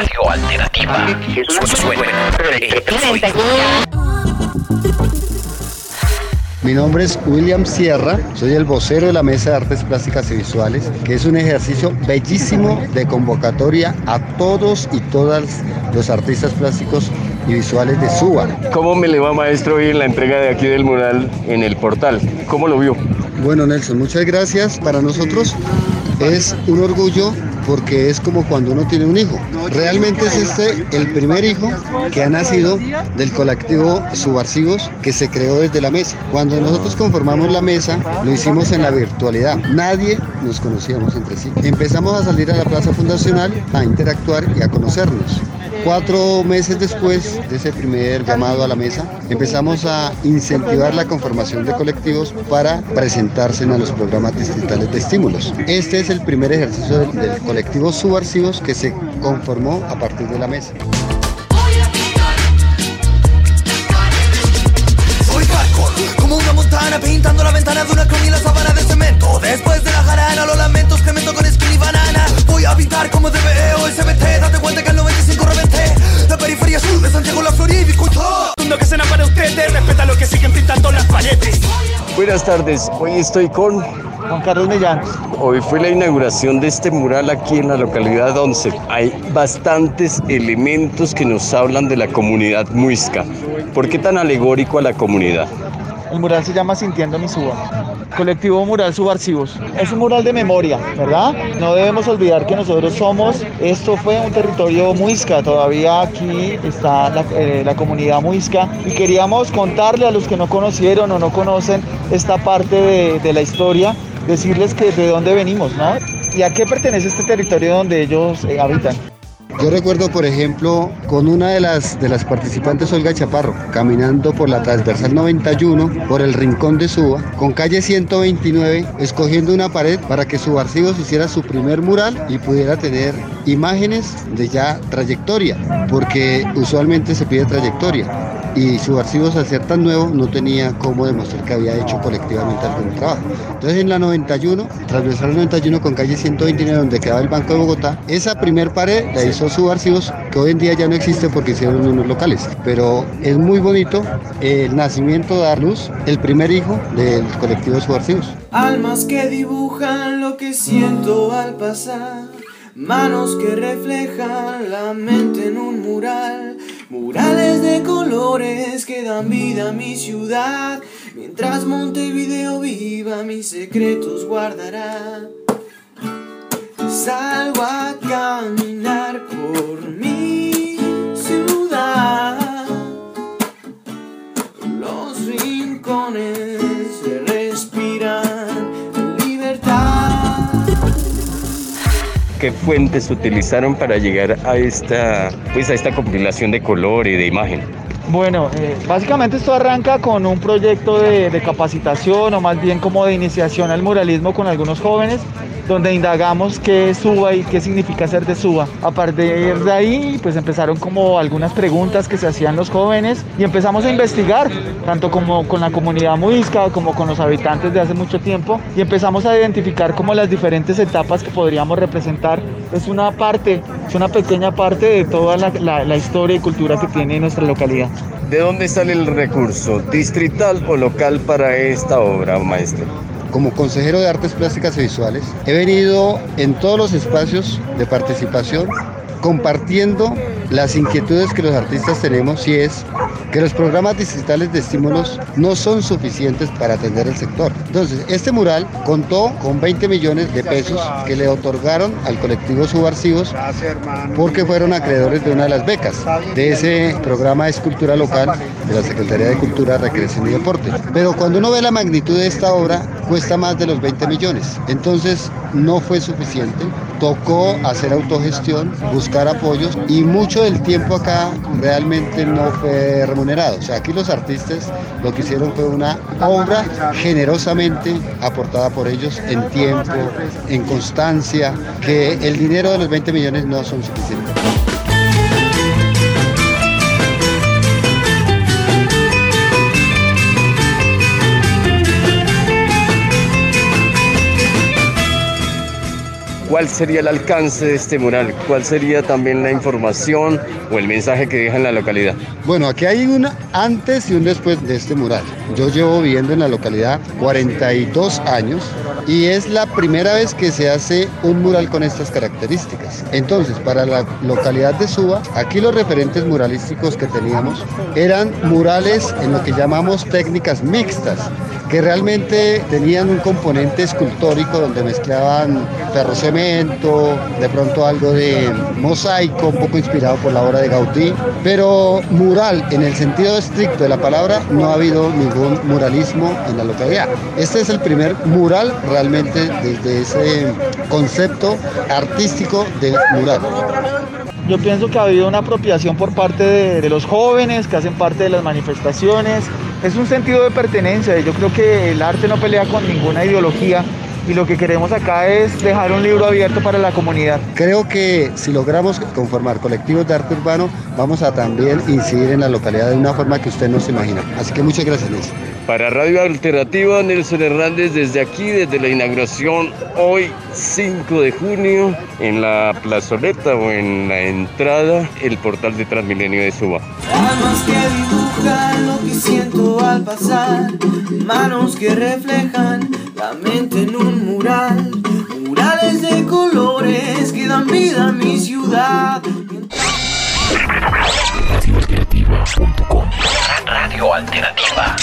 Radio Alternativa. Mi nombre es William Sierra, soy el vocero de la Mesa de Artes Plásticas y Visuales, que es un ejercicio bellísimo de convocatoria a todos y todas los artistas plásticos y visuales de Suba. ¿Cómo me le va maestro hoy en la entrega de aquí del mural en el portal? ¿Cómo lo vio? Bueno Nelson, muchas gracias. Para nosotros es un orgullo porque es como cuando uno tiene un hijo. Realmente es este el primer hijo que ha nacido del colectivo Subarsivos que se creó desde la mesa. Cuando nosotros conformamos la mesa, lo hicimos en la virtualidad. Nadie nos conocíamos entre sí. Empezamos a salir a la plaza fundacional a interactuar y a conocernos. Cuatro meses después de ese primer llamado a la mesa, empezamos a incentivar la conformación de colectivos para presentarse en los programas distritales de estímulos. Este es el primer ejercicio del, del colectivo Subarsivos que se conformó a partir de la mesa. Buenas tardes, hoy estoy con Juan Carlos Millán. Hoy fue la inauguración de este mural aquí en la localidad 11. Hay bastantes elementos que nos hablan de la comunidad muisca. ¿Por qué tan alegórico a la comunidad? El mural se llama Sintiendo mi Suba. Colectivo Mural Subarsivos. Es un mural de memoria, ¿verdad? No debemos olvidar que nosotros somos, esto fue un territorio muisca, todavía aquí está la, eh, comunidad muisca y queríamos contarle a los que no conocieron o no conocen esta parte de, de la historia, decirles que de dónde venimos, ¿no? Y a qué pertenece este territorio donde ellos eh, habitan. Yo recuerdo, por ejemplo, con una de las, de las participantes, Olga Chaparro, caminando por la transversal 91, por el rincón de Suba, con calle 129, escogiendo una pared para que Subarcivos hiciera su primer mural y pudiera tener imágenes de ya trayectoria, porque usualmente se pide trayectoria. Y Subarcivos, al ser tan nuevo, no tenía cómo demostrar que había hecho colectivamente algún trabajo. Entonces, en la 91, transversal 91 con calle 129, donde quedaba el Banco de Bogotá, esa primer pared la hizo Subarcivos, que hoy en día ya no existe porque hicieron unos locales. Pero es muy bonito el nacimiento de dar luz, el primer hijo del colectivo Subarcivos. Almas que dibujan lo que siento al pasar. Manos que reflejan la mente en un mural. Murales de colores que dan vida a mi ciudad. Mientras Montevideo viva, mis secretos guardará. Salgo ¿Qué fuentes utilizaron para llegar a esta, pues a esta compilación de color y de imagen? Bueno, eh, básicamente esto arranca con un proyecto de, de capacitación o más bien como de iniciación al muralismo con algunos jóvenes donde indagamos qué es Suba y qué significa ser de Suba. A partir de ahí, pues empezaron como algunas preguntas que se hacían los jóvenes y empezamos a investigar, tanto como con la comunidad muisca como con los habitantes de hace mucho tiempo, y empezamos a identificar como las diferentes etapas que podríamos representar. Es una parte, es una pequeña parte de toda la, la, la historia y cultura que tiene nuestra localidad. ¿De dónde sale el recurso, distrital o local para esta obra, maestro? Como consejero de artes plásticas y visuales, he venido en todos los espacios de participación compartiendo las inquietudes que los artistas tenemos y es que los programas distritales de estímulos no son suficientes para atender el sector. Entonces, este mural contó con 20 millones de pesos que le otorgaron al colectivo Subarsivos porque fueron acreedores de una de las becas de ese programa de escultura local de la Secretaría de Cultura, Recreación y Deporte. Pero cuando uno ve la magnitud de esta obra, cuesta más de los 20 millones. Entonces, no fue suficiente. Tocó hacer autogestión, buscar apoyos y mucho del tiempo acá realmente no fue remunerado. O sea, aquí los artistas lo que hicieron fue una obra generosamente aportada por ellos en tiempo, en constancia, que el dinero de los 20 millones no son suficientes. ¿Cuál sería el alcance de este mural? ¿Cuál sería también la información o el mensaje que deja en la localidad? Bueno, aquí hay un antes y un después de este mural. Yo llevo viviendo en la localidad 42 años y es la primera vez que se hace un mural con estas características. Entonces, para la localidad de Suba, aquí los referentes muralísticos que teníamos eran murales en lo que llamamos técnicas mixtas, que realmente tenían un componente escultórico donde mezclaban ferrocemento, de pronto algo de mosaico, un poco inspirado por la obra de Gaudí, pero mural en el sentido estricto de la palabra no ha habido ningún muralismo en la localidad. Este es el primer mural realmente desde ese concepto artístico de mural. Yo pienso que ha habido una apropiación por parte de, de, los jóvenes que hacen parte de las manifestaciones. Es un sentido de pertenencia yo creo que el arte no pelea con ninguna ideología y lo que queremos acá es dejar un libro abierto para la comunidad. Creo que si logramos conformar colectivos de arte urbano, vamos a también incidir en la localidad de una forma que usted no se imagina. Así que muchas gracias, Nelson. Para Radio Alternativa, Nelson Hernández desde aquí, desde la inauguración hoy 5 de junio, en la plazoleta o en la entrada, el portal de Transmilenio de Suba. Almas que dibujan lo que siento al pasar, manos que reflejan la mente en un mural, murales de colores que dan vida a mi ciudad. Radioalternativa.com Radio Alternativa